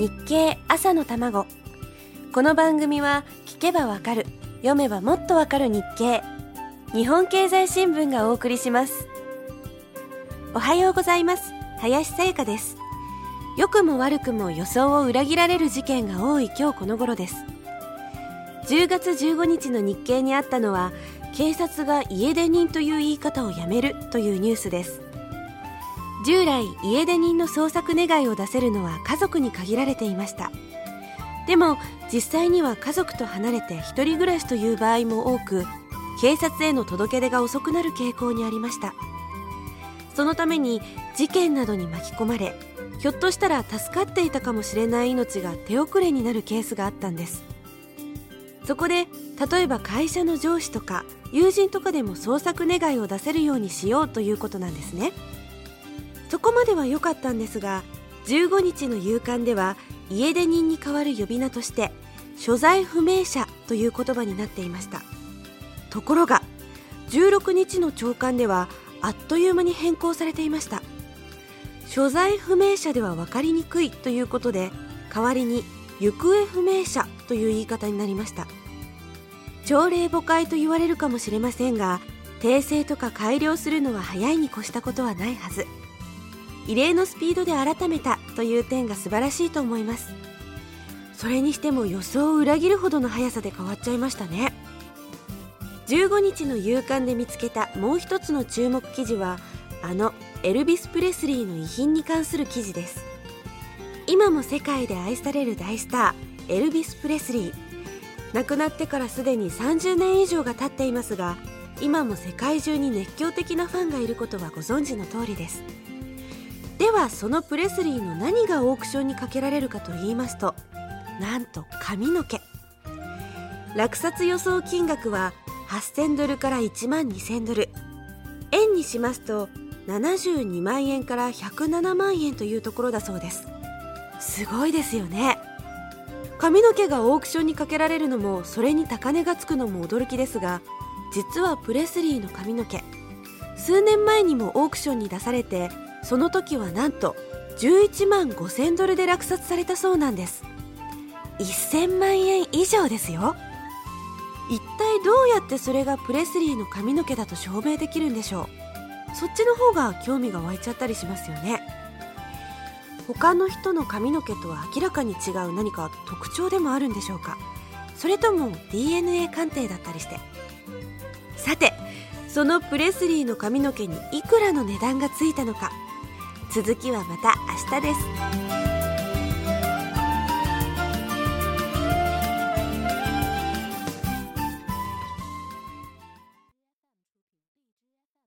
日経朝の卵。この番組は聞けばわかる読めばもっとわかる日経。日本経済新聞がお送りします。おはようございます。林さやかです。良くも悪くも予想を裏切られる事件が多い今日この頃です。10月15日の日経にあったのは警察が家出人という言い方をやめるというニュースです。従来家出人の捜索願いを出せるのは家族に限られていました。でも実際には家族と離れて一人暮らしという場合も多く警察への届け出が遅くなる傾向にありました。そのために事件などに巻き込まれひょっとしたら助かっていたかもしれない命が手遅れになるケースがあったんです。そこで例えば会社の上司とか友人とかでも捜索願いを出せるようにしようということなんですね。そこまでは良かったんですが15日の夕刊では家出人に代わる呼び名として所在不明者という言葉になっていました。ところが16日の朝刊ではあっという間に変更されていました。所在不明者では分かりにくいということで代わりに行方不明者という言い方になりました。朝令暮改と言われるかもしれませんが訂正とか改良するのは早いに越したことはないはず。異例のスピードで改めたという点が素晴らしいと思います。それにしても予想を裏切るほどの速さで変わっちゃいましたね。15日の夕刊で見つけたもう一つの注目記事はあのエルビス・プレスリーの遺品に関する記事です。今も世界で愛される大スターエルビス・プレスリー。亡くなってからすでに30年以上が経っていますが今も世界中に熱狂的なファンがいることはご存知の通りです。ではそのプレスリーの何がオークションにかけられるかと言いますとなんと髪の毛。落札予想金額は8000ドルから1万2000ドル。円にしますと72万円から107万円というところだそうです。すごいですよね。髪の毛がオークションにかけられるのもそれに高値がつくのも驚きですが実はプレスリーの髪の毛数年前にもオークションに出されてその時はなんと11万5000ドルで落札されたそうなんです。1000万円以上ですよ。一体どうやってそれがプレスリーの髪の毛だと証明できるんでしょう。そっちの方が興味が湧いちゃったりしますよね。他の人の髪の毛とは明らかに違う何か特徴でもあるんでしょうか。それとも DNA 鑑定だったりして。さてそのプレスリーの髪の毛にいくらの値段がついたのか。続きはまた明日です。